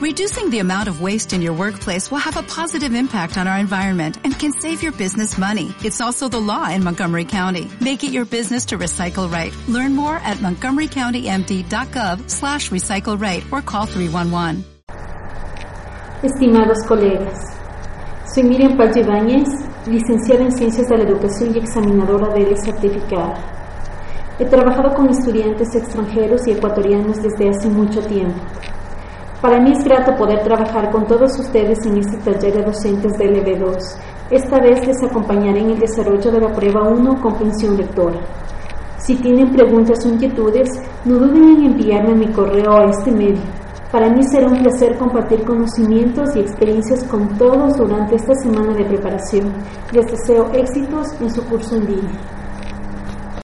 Reducing the amount of waste in your workplace will have a positive impact on our environment and can save your business money. It's also the law in Montgomery County. Make it your business to recycle right. Learn more at montgomerycountymd.gov slash recycle right or call 311. Estimados colegas, soy Miriam Paz Ibáñez, licenciada en Ciencias de la Educación y examinadora de certificada. He trabajado con estudiantes extranjeros y ecuatorianos desde hace mucho tiempo. Para mí es grato poder trabajar con todos ustedes en este taller de docentes del EB2. Esta vez les acompañaré en el desarrollo de la prueba 1 comprensión lectora. Si tienen preguntas o inquietudes, no duden en enviarme mi correo a este medio. Para mí será un placer compartir conocimientos y experiencias con todos durante esta semana de preparación. Les deseo éxitos en su curso en línea.